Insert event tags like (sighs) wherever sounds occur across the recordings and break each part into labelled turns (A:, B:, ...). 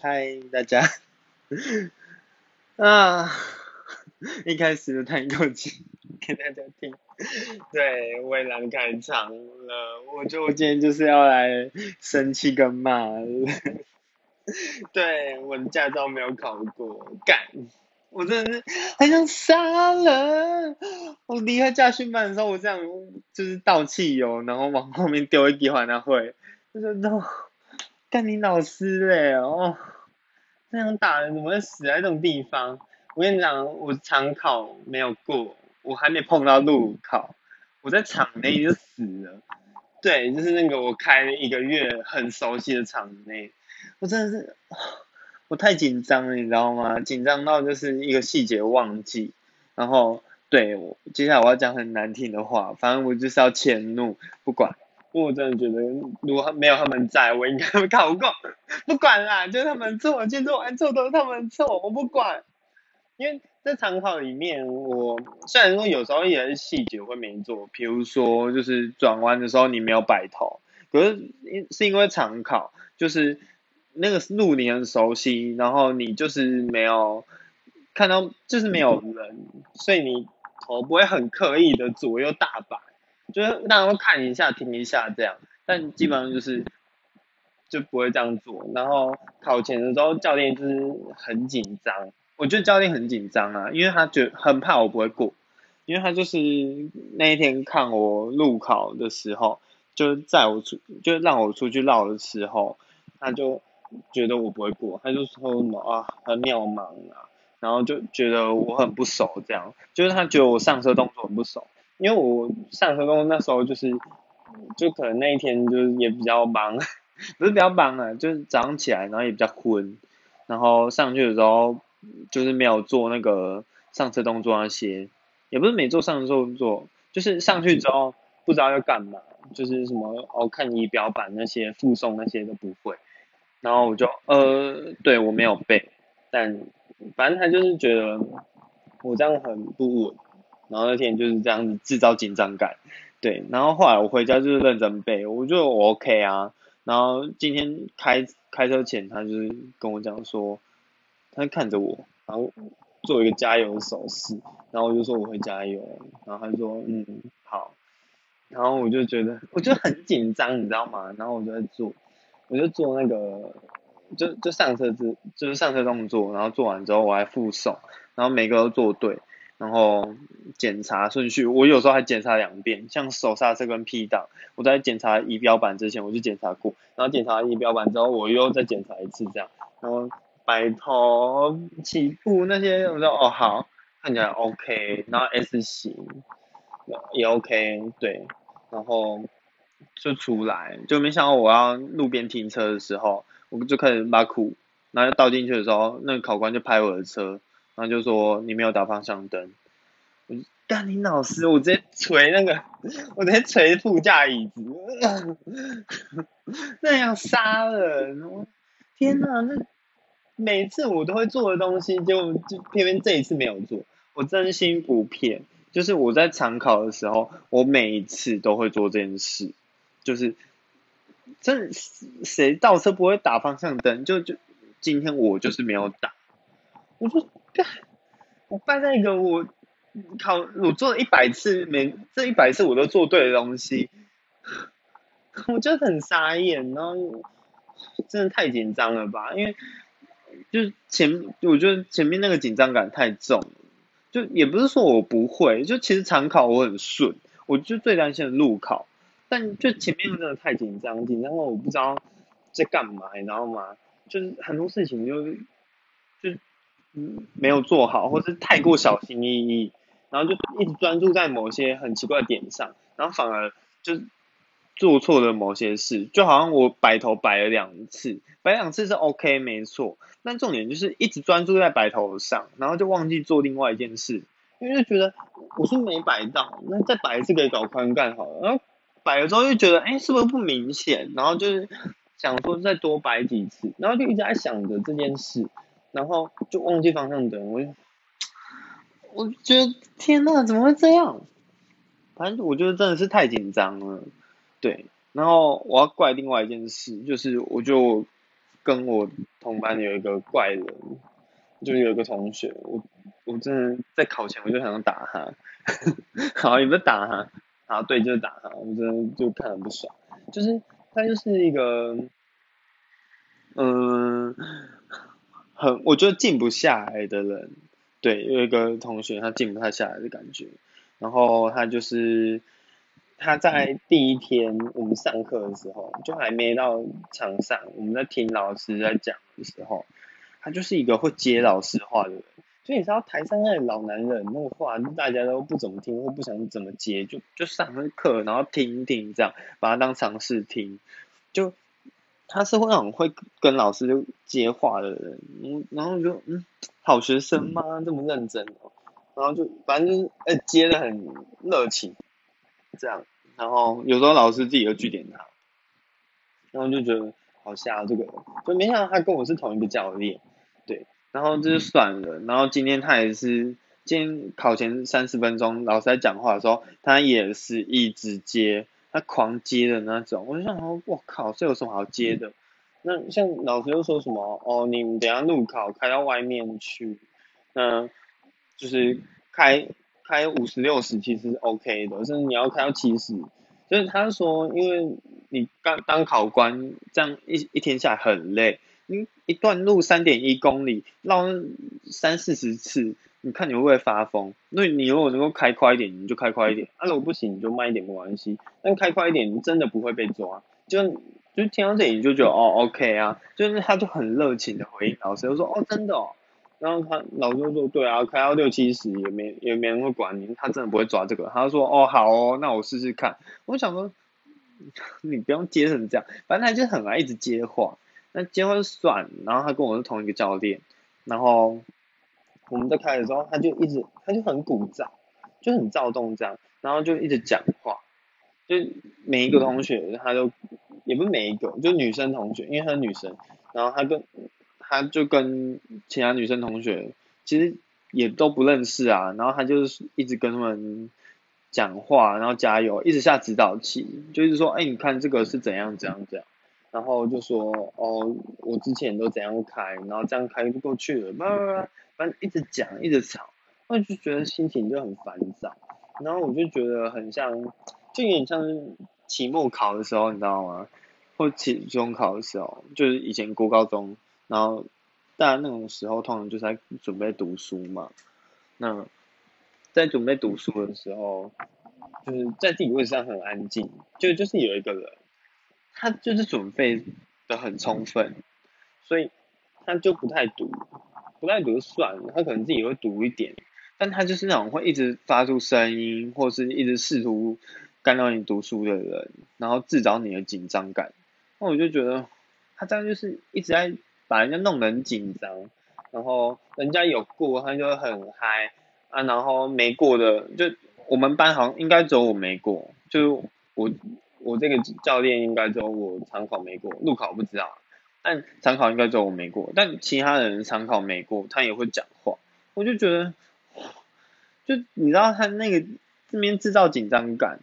A: 嗨，大家啊！一开始的叹一口气给大家听，对，我也懒开场了。我觉得我今天就是要来生气跟骂。(laughs) 对，我的驾照没有考过，干！我真的是很想杀人。我离开驾训班的时候，我这样就是倒汽油，然后往后面丢一滴还他会，就说 no。干你老师嘞哦，这样打人怎么会死在这种地方？我跟你讲，我场考没有过，我还没碰到路考，我在场内就死了。对，就是那个我开了一个月很熟悉的场内，我真的是，我太紧张了，你知道吗？紧张到就是一个细节忘记。然后，对我接下来我要讲很难听的话，反正我就是要迁怒，不管。不过我真的觉得，如果没有他们在，我应该会 (laughs) 考过。不管啦，就是他们错，其实完错都是他们错，我不管。因为在长考里面，我虽然说有时候也是细节会没做，比如说就是转弯的时候你没有摆头，可是因是因为长考，就是那个路你很熟悉，然后你就是没有看到，就是没有人，所以你头不会很刻意的左右大摆。就是大家会看一下、听一下这样，但基本上就是就不会这样做。然后考前的时候，教练就是很紧张。我觉得教练很紧张啊，因为他觉很怕我不会过，因为他就是那一天看我路考的时候，就在我出就让我出去绕的时候，他就觉得我不会过，他就说什么啊很渺茫啊，然后就觉得我很不熟这样，就是他觉得我上车动作很不熟。因为我上车工那时候就是，就可能那一天就是也比较忙，(laughs) 不是比较忙啊，就是早上起来然后也比较昏，然后上去的时候就是没有做那个上车动作那些，也不是没做上车动作，就是上去之后不知道要干嘛，就是什么哦看仪表板那些附送那些都不会，然后我就呃对我没有背，但反正他就是觉得我这样很不稳。然后那天就是这样子制造紧张感，对。然后后来我回家就是认真背，我觉得我 OK 啊。然后今天开开车前，他就是跟我讲说，他看着我，然后做一个加油的手势，然后我就说我会加油，然后他说嗯好。然后我就觉得我就很紧张，你知道吗？然后我就在做，我就做那个，就就上车之就是上车动作，然后做完之后我还附送，然后每个都做对。然后检查顺序，我有时候还检查两遍，像手刹车跟 P 档，我在检查仪表板之前我就检查过，然后检查仪表板之后我又再检查一次这样，然后摆头起步那些我说哦好，看起来 OK，然后 S 型也 OK 对，然后就出来，就没想到我要路边停车的时候，我就开始把苦，然后倒进去的时候，那个考官就拍我的车。然后就说你没有打方向灯，我干你老师，我直接捶那个，我直接捶副驾椅子，那样杀人！天哪，那每次我都会做的东西，就就偏偏这一次没有做，我真心不骗，就是我在常考的时候，我每一次都会做这件事，就是真谁倒车不会打方向灯，就就今天我就是没有打。我说，我办那个我考我做了一百次，每这一百次我都做对的东西，(laughs) 我就很傻眼，然后真的太紧张了吧？因为就前我觉得前面那个紧张感太重，就也不是说我不会，就其实常考我很顺，我就最担心的路考，但就前面真的太紧张，紧张到我不知道在干嘛，你知道吗？就是很多事情就就。没有做好，或是太过小心翼翼，然后就一直专注在某些很奇怪的点上，然后反而就做错了某些事，就好像我摆头摆了两次，摆两次是 OK 没错，但重点就是一直专注在摆头上，然后就忘记做另外一件事，因为就觉得我是没摆到，那再摆一次给搞宽干好了，然后摆了之后又觉得哎是不是不明显，然后就是想说再多摆几次，然后就一直在想着这件事。然后就忘记方向灯，我就我觉得天呐，怎么会这样？反正我觉得真的是太紧张了，对。然后我要怪另外一件事，就是我就跟我同班有一个怪人，就有一个同学，我我真的在考前我就想打他，(laughs) 好也不是打他，啊对就是打他，我真的就看很不爽，就是他就是一个，嗯，很我觉得静不下来的人，对，有一个同学他静不太下来的感觉，然后他就是。他在第一天我们上课的时候，就还没到场上，我们在听老师在讲的时候，他就是一个会接老师话的人。所以你知道台上那老男人那个话，大家都不怎么听或不想怎么接，就就上课然后听一听这样，把他当尝试听。就他是会很会跟老师就接话的人，嗯，然后就嗯，好学生吗？这么认真哦，然后就反正就是呃接的很热情。这样，然后有时候老师自己又据点他，然后就觉得好吓这个，就没想到他跟我是同一个教练，对，然后这就算了，然后今天他也是，今天考前三十分钟老师在讲话的时候，他也是一直接，他狂接的那种，我就想说，我靠，这有什么好接的？那像老师又说什么，哦，你们等下路考开到外面去，嗯，就是开。开五十六十其实 OK 的，甚至你要开到七十，就是他说，因为你刚当考官，这样一一天下来很累，你一段路三点一公里绕三四十次，你看你会不会发疯？那你如果能够开快一点，你就开快一点；，啊，如果不行，你就慢一点没关系。但开快一点，你真的不会被抓。就就听到这里，你就觉得哦 OK 啊，就是他就很热情的回应老师，就说哦真的哦。然后他老师说，对啊，开到六七十也没也没人会管你，他真的不会抓这个。他说，哦好哦，那我试试看。我想说，(laughs) 你不用接成这样，反正他就很爱一直接话。那接话就算，然后他跟我是同一个教练，然后我们在开的时候，他就一直他就很鼓噪，就很躁动这样，然后就一直讲话，就每一个同学他都也不是每一个，就女生同学，因为她是女生，然后他跟。他就跟其他女生同学其实也都不认识啊，然后他就是一直跟他们讲话，然后加油，一直下指导器，就是说，哎，你看这个是怎样怎样怎样，然后就说，哦，我之前都怎样开，然后这样开就过去了，叭叭叭，反正一直讲，一直吵，我就觉得心情就很烦躁，然后我就觉得很像，就有点像期末考的时候，你知道吗？或期中考的时候，就是以前过高中。然后，大家那种时候通常就是在准备读书嘛。那在准备读书的时候，就是在自己位置上很安静，就就是有一个人，他就是准备的很充分，所以他就不太读，不太读就算了，他可能自己会读一点，但他就是那种会一直发出声音，或是一直试图干扰你读书的人，然后制造你的紧张感。那我就觉得他这样就是一直在。把人家弄得很紧张，然后人家有过，他就很嗨啊，然后没过的，就我们班好像应该只有我没过，就我我这个教练应该说我常考没过，路考不知道，但常考应该说我没过，但其他人常考没过，他也会讲话，我就觉得，就你知道他那个这边制造紧张感，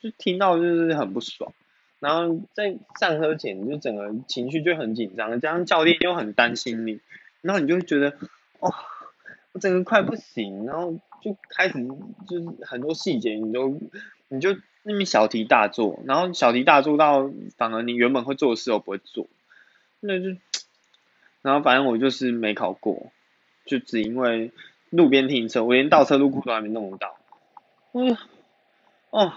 A: 就听到就是很不爽。然后在上车前，就整个情绪就很紧张，加上教练又很担心你，然后你就会觉得，哦，我整个快不行，然后就开始就是很多细节，你都你就那边小题大做，然后小题大做到反而你原本会做的事都不会做，那就，然后反正我就是没考过，就只因为路边停车，我连倒车入库都还没弄到，哎，哦，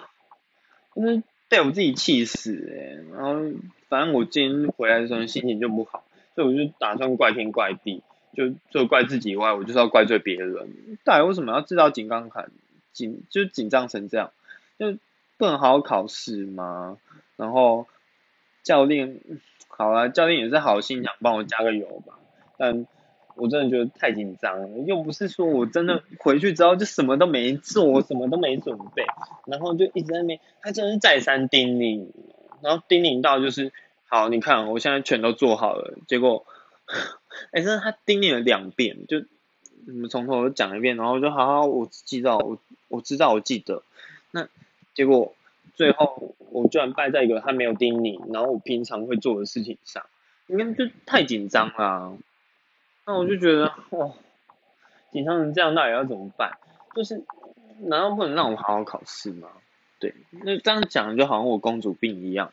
A: 那。被我自己气死哎，然后反正我今天回来的时候心情就不好，所以我就打算怪天怪地，就除了怪自己以外，我就是要怪罪别人。到底为什么要制造紧张感？紧就紧张成这样，就不能好好考试吗？然后教练 (sighs) 好了，教练也是好心想帮我加个油吧，但。我真的觉得太紧张了，又不是说我真的回去之后就什么都没做，我什么都没准备，然后就一直在那边，他真的是再三叮咛，然后叮咛到就是，好，你看我现在全都做好了，结果，(sighs) 哎，真的他叮咛了两遍，就，我们从头讲一遍，然后就好好，我记到，我我知道，我记得，那结果最后我居然败在一个他没有叮咛，然后我平常会做的事情上，应该就太紧张了。那我就觉得，哇，紧张成这样，到底要怎么办？就是难道不能让我好好考试吗？对，那这样讲就好像我公主病一样。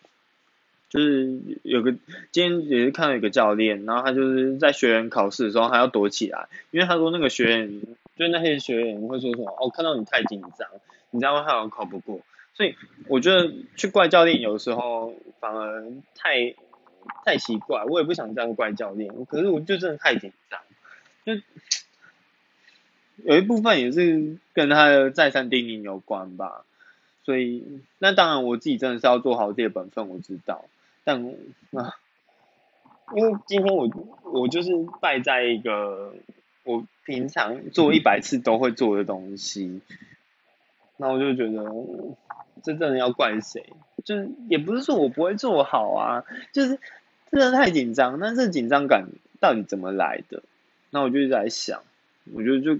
A: 就是有个今天也是看到一个教练，然后他就是在学员考试的时候，他要躲起来，因为他说那个学员，就那些学员会说什么，哦，看到你太紧张，你这样会好像考不过。所以我觉得去怪教练有时候反而太太奇怪，我也不想这样怪教练，可是我就真的太紧张，就有一部分也是跟他的再三叮咛有关吧。所以那当然我自己真的是要做好自己的本分，我知道。但啊，因为今天我我就是败在一个我平常做一百次都会做的东西，那我就觉得这真的要怪谁？就是也不是说我不会做好啊，就是真的太紧张。那这紧张感到底怎么来的？那我就一直在想，我觉得就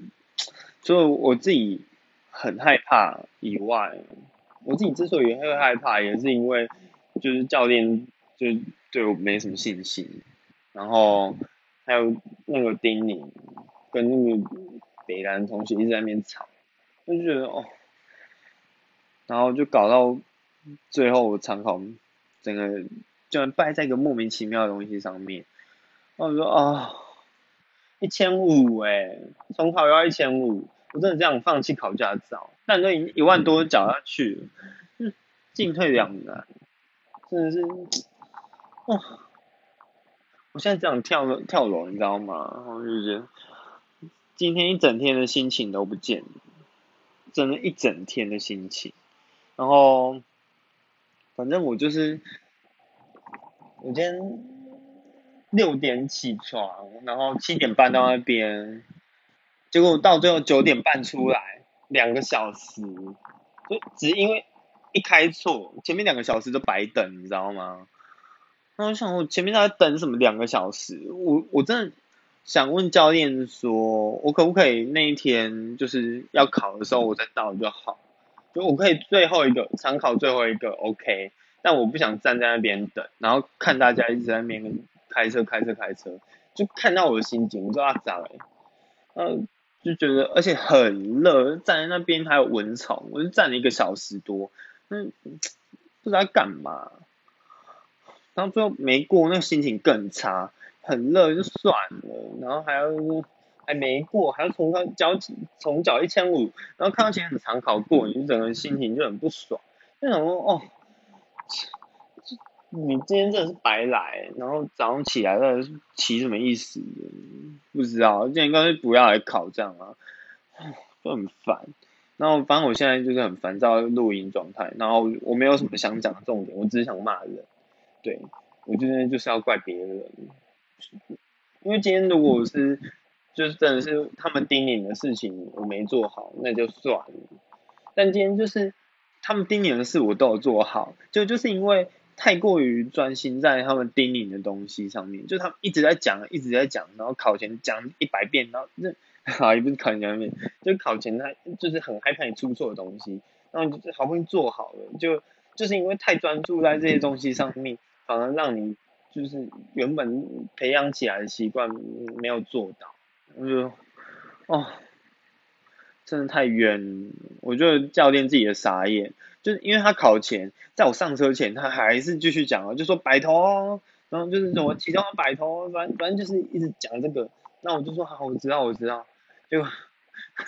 A: 除了我自己很害怕以外，我自己之所以会害怕，也是因为就是教练。就对我没什么信心，然后还有那个丁宁跟那个北兰同学一直在那边吵，我就觉得哦，然后就搞到最后参考整个居然败在一个莫名其妙的东西上面，然后我说啊，一千五哎，重考要一千五，我真的这样放弃考驾照，但都已经一万多缴下去了，进退两难，真的是。哇！我现在这样跳跳楼，你知道吗？我就觉得今天一整天的心情都不见了，真的，一整天的心情。然后，反正我就是，我今天六点起床，然后七点半到那边，结果到最后九点半出来，两个小时，就只因为一开错，前面两个小时都白等，你知道吗？那我想，我前面在等什么两个小时？我我真的想问教练说，我可不可以那一天就是要考的时候我再到就好？就我可以最后一个参考最后一个 OK，但我不想站在那边等，然后看大家一直在那边开车开车开车，就看到我的心情，我说啊咋了？嗯，就觉得而且很热，站在那边还有蚊虫，我就站了一个小时多，嗯，不知道干嘛。然后最后没过，那心情更差，很热就算了，然后还要还没过，还要从他交从缴一千五，然后看到前很长考过，你整个心情就很不爽，就想说哦，你今天真的是白来，然后早上起来了起什么意思？不知道，今天干脆不要来考这样啊，就很烦。然后反正我现在就是很烦躁录音状态，然后我没有什么想讲的重点，我只是想骂人。对，我今天就是要怪别人，因为今天如果是就是真的是他们叮咛的事情我没做好，那就算了。但今天就是他们叮咛的事我都有做好，就就是因为太过于专心在他们叮咛的东西上面，就他们一直在讲，一直在讲，然后考前讲一百遍，然后那 (laughs) 啊也不是考前讲一遍，就考前他就是很害怕你出错的东西，然后就是好不容易做好了，就就是因为太专注在这些东西上面。反而让你就是原本培养起来的习惯没有做到，我就哦，真的太冤。我觉得教练自己的傻眼，就是因为他考前，在我上车前，他还是继续讲啊，就说摆头，然后就是什么启动摆头，反正反正就是一直讲这个。那我就说好，我知道，我知道。结果，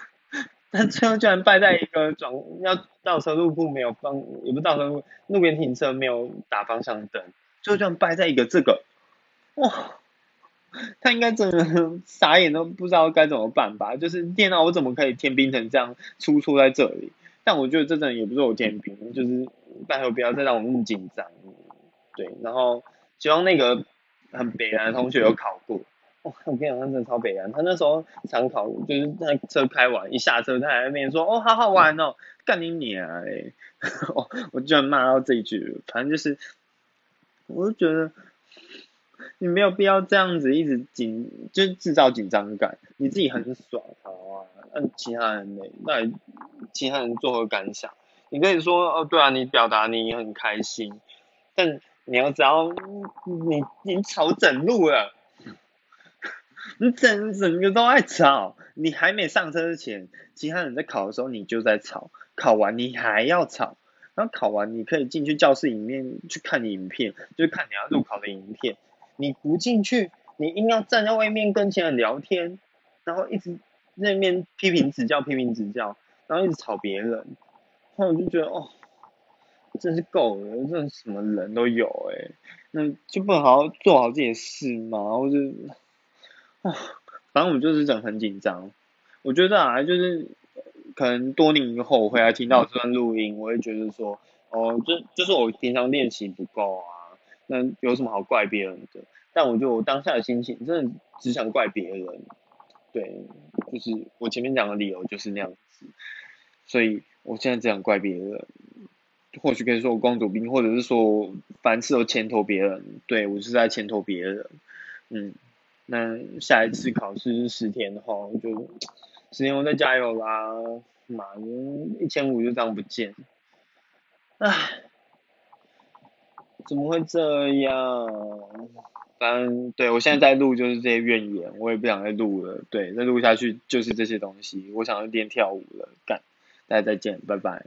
A: (laughs) 但最后居然败在一个转要倒车入库没有方，也不倒车入库路边停车没有打方向灯。就这样败在一个这个，哇，他应该真的傻眼都不知道该怎么办吧？就是电脑我怎么可以天兵成这样出错在这里？但我觉得这真的也不是我天兵，就是拜托不要再让我那么紧张。对，然后希望那个很北南的同学有考过。我跟你讲，他真的超北南，他那时候常考就是那车开完一下车，他还在那边说哦好好玩哦，干你娘哎！(laughs) 哦，我居然骂到这一句，反正就是。我就觉得你没有必要这样子一直紧，就制造紧张感。你自己很爽，好啊，那其他人呢？那其他人作何感想？你可以说哦，对啊，你表达你很开心，但你要知道，你你吵整路了，(laughs) 你整整个都在吵。你还没上车之前，其他人在考的时候你就在吵，考完你还要吵，然后考完你可以进去教室里面去看影片，就是看你要录考的影片。你不进去，你硬要站在外面跟其他人聊天，然后一直那面批评指教、批评指教，然后一直吵别人，然后我就觉得哦。真是够了，这什么人都有哎，那就不能好好做好自己的事吗？或者啊，反正我就是整很紧张。我觉得啊，就是可能多年以后回来听到这段录音，我会觉得说，哦，就就是我平常练习不够啊，那有什么好怪别人的？但我就我当下的心情，真的只想怪别人。对，就是我前面讲的理由就是那样子，所以我现在只想怪别人。或许可以说我公主病，或者是说凡事都牵拖别人，对我是在牵拖别人。嗯，那下一次考试是十天的话，我就十天我再加油啦！妈，一千五就这样不见，唉，怎么会这样？反正对我现在在录就是这些怨言，我也不想再录了。对，再录下去就是这些东西，我想要练跳舞了，干，大家再见，拜拜。